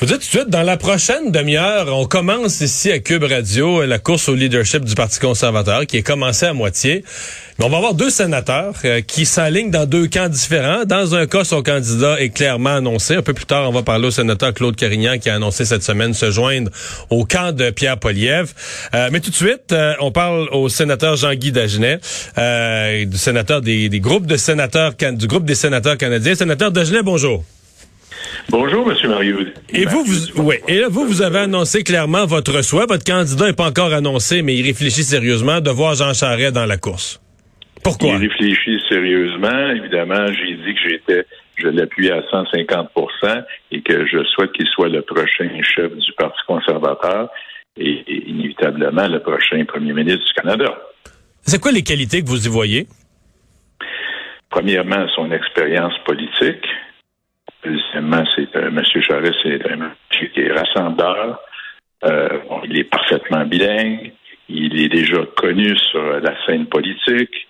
Je vous dis tout de suite, dans la prochaine demi-heure, on commence ici à Cube Radio la course au leadership du Parti conservateur qui est commencée à moitié. Mais on va avoir deux sénateurs euh, qui s'alignent dans deux camps différents. Dans un cas, son candidat est clairement annoncé. Un peu plus tard, on va parler au sénateur Claude Carignan qui a annoncé cette semaine se joindre au camp de Pierre Poliev. Euh, mais tout de suite, euh, on parle au sénateur Jean-Guy Dagenet, du sénateur des, des, groupes de sénateurs du groupe des sénateurs canadiens. Sénateur Dagenet, bonjour. Bonjour, M. Mario. Et vous, vous, oui, et là, vous, vous avez annoncé clairement votre souhait. Votre candidat n'est pas encore annoncé, mais il réfléchit sérieusement de voir Jean Charest dans la course. Pourquoi? Il réfléchit sérieusement. Évidemment, j'ai dit que j'étais, je l'appuie à 150% et que je souhaite qu'il soit le prochain chef du Parti conservateur et, et inévitablement le prochain premier ministre du Canada. C'est quoi les qualités que vous y voyez? Premièrement, son expérience politique. Deuxièmement, c'est euh, M. Charest, c'est un monsieur qui est rassembleur. Euh, bon, il est parfaitement bilingue. Il est déjà connu sur la scène politique.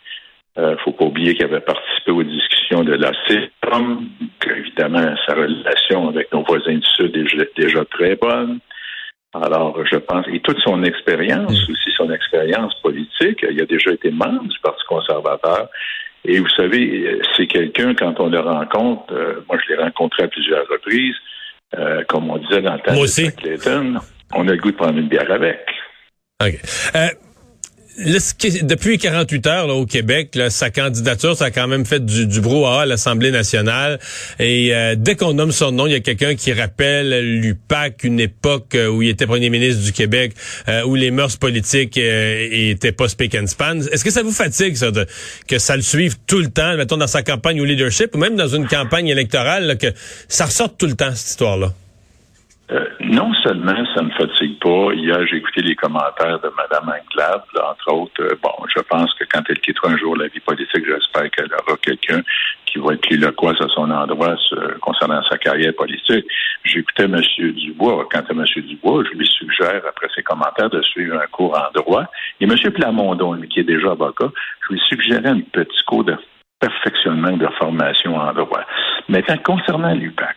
Il euh, ne faut pas oublier qu'il avait participé aux discussions de la CETOM, qu'évidemment, sa relation avec nos voisins du Sud est déjà très bonne. Alors, je pense, et toute son expérience, mm. aussi son expérience politique, il a déjà été membre du Parti conservateur. Et vous savez, c'est quelqu'un, quand on le rencontre, euh, moi je l'ai rencontré à plusieurs reprises, euh, comme on disait dans le temps de Clayton, on a le goût de prendre une bière avec. OK. Euh, depuis 48 heures là, au Québec, là, sa candidature, ça a quand même fait du, du brouhaha à l'Assemblée nationale. Et euh, dès qu'on nomme son nom, il y a quelqu'un qui rappelle l'UPAC, une époque euh, où il était premier ministre du Québec, euh, où les mœurs politiques étaient pas speak and span. Est-ce que ça vous fatigue, ça, de, que ça le suive tout le temps, mettons dans sa campagne au leadership, ou même dans une campagne électorale, que ça ressorte tout le temps, cette histoire-là? Euh, non seulement ça ne fatigue pas. Hier, j'ai écouté les commentaires de Mme Anglade, entre autres. Euh, bon, je pense que quand elle quittera un jour la vie politique, j'espère qu'elle aura quelqu'un qui va être loquace à son endroit concernant sa carrière politique. J'écoutais M. Dubois. Quant à M. Dubois, je lui suggère, après ses commentaires, de suivre un cours en droit. Et M. Plamondon, lui, qui est déjà avocat, je lui suggérais un petit cours de perfectionnement de formation en droit. Maintenant, concernant l'UPAC,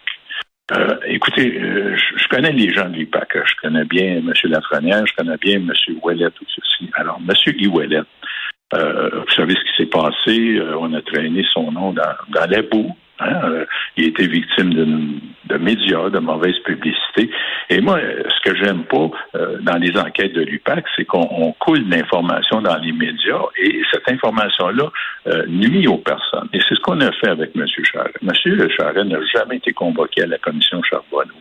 euh, écoutez, euh, connais les gens de l'IPAC. Je connais bien M. Lafrenière, je connais bien M. Ouellet, ceci. Alors, M. Guy Ouellet, euh, vous savez ce qui s'est passé. on a traîné son nom dans, dans la boue. Hein? Euh, il a été victime de, médias, de mauvaise publicité. Et moi, ce que j'aime pas euh, dans les enquêtes de l'UPAC, c'est qu'on coule l'information dans les médias et cette information-là euh, nuit aux personnes. Et c'est ce qu'on a fait avec M. Charest. M. Charest n'a jamais été convoqué à la commission Charbonneau.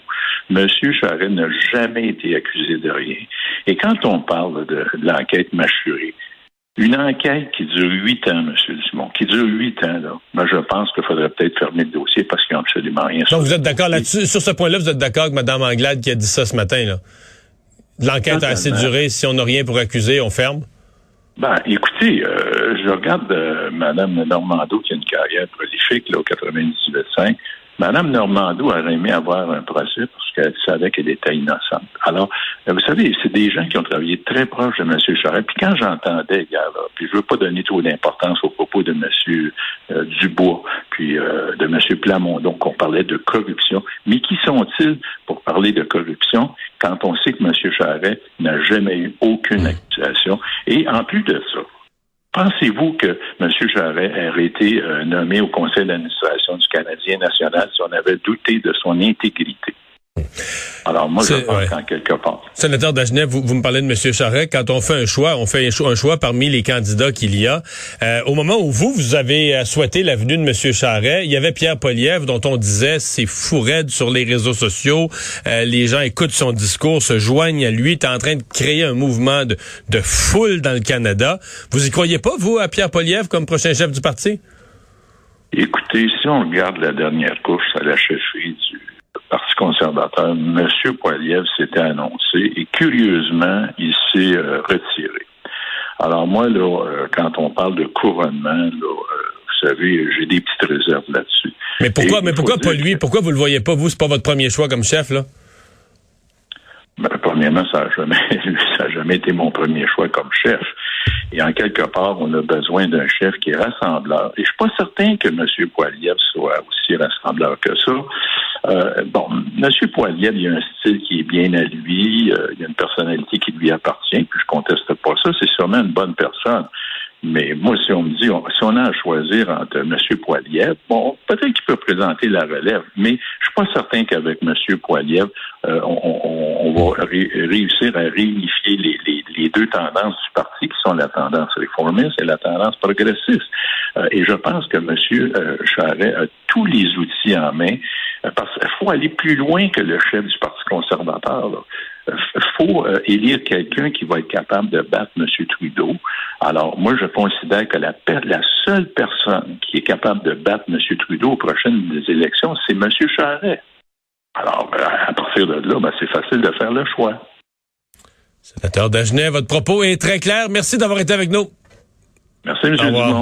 M. Charest n'a jamais été accusé de rien. Et quand on parle de, de l'enquête mâchurée, une enquête qui dure huit ans, M. Dumont, qui dure huit ans, là. Ben, je pense qu'il faudrait peut-être fermer le dossier parce qu'il n'y a absolument rien. Donc, vous êtes d'accord là-dessus? Sur ce point-là, vous êtes d'accord avec Mme Anglade qui a dit ça ce matin, là? L'enquête a assez duré. Si on n'a rien pour accuser, on ferme? Ben, écoutez, euh, je regarde euh, Mme Normando qui a une carrière prolifique, là, au 98.5. Mme Normando aurait aimé avoir un procès parce qu'elle savait qu'elle était innocente. Alors, euh, vous savez, c'est des gens qui ont travaillé très proche de M. Charest. Puis quand j'entendais, là, puis je veux pas donner trop d'importance aux propos de M. Euh, Dubois, puis euh, de M. Plamondon, qu'on parlait de corruption. Mais qui sont-ils pour parler de corruption quand on sait que M. Charest n'a jamais eu aucune accusation? Et en plus de ça, Pensez-vous que M. Charest aurait été euh, nommé au conseil d'administration du Canadien national si on avait douté de son intégrité? Alors, moi, je pense qu'en quelque part. Sénateur Dagenet, vous, vous me parlez de M. Charest. Quand on fait un choix, on fait un choix, parmi les candidats qu'il y a. Euh, au moment où vous, vous avez euh, souhaité la venue de M. Charest, il y avait Pierre Poliev dont on disait c'est fou raide sur les réseaux sociaux. Euh, les gens écoutent son discours, se joignent à lui. est en train de créer un mouvement de, de foule dans le Canada. Vous y croyez pas, vous, à Pierre Poliev comme prochain chef du parti? Écoutez, si on regarde la dernière course à la chefferie du Parti conservateur, M. Poiliev s'était annoncé et curieusement, il s'est euh, retiré. Alors moi, là, euh, quand on parle de couronnement, là, euh, vous savez, j'ai des petites réserves là-dessus. Mais pourquoi, mais pourquoi pas lui? Pourquoi vous le voyez pas, vous? C'est pas votre premier choix comme chef, là? Ben, premièrement, ça n'a jamais, ça a jamais été mon premier choix comme chef. Et en quelque part, on a besoin d'un chef qui est rassembleur. Et je suis pas certain que M. Poiliev soit aussi rassembleur que ça. Euh, bon, M. Poiliev, il a un style qui est bien à lui, euh, il a une personnalité qui lui appartient, puis je conteste pas ça. C'est sûrement une bonne personne. Mais moi, si on me dit, si on a à choisir entre M. Poiliev, bon, peut-être qu'il peut présenter la relève, mais je suis pas certain qu'avec M. Poiliev, euh, on, va réussir à réunifier les, deux tendances du parti, qui sont la tendance réformiste et la tendance progressiste. Euh, et je pense que M. Euh, Charret a tous les outils en main, parce qu'il faut aller plus loin que le chef du Parti conservateur. Il faut élire quelqu'un qui va être capable de battre M. Trudeau. Alors, moi, je considère que la, la seule personne qui est capable de battre M. Trudeau aux prochaines élections, c'est M. Charret. Alors, ben, à partir de là, ben, c'est facile de faire le choix. Sénateur Dagenet, votre propos est très clair. Merci d'avoir été avec nous. Merci, M. Dumont.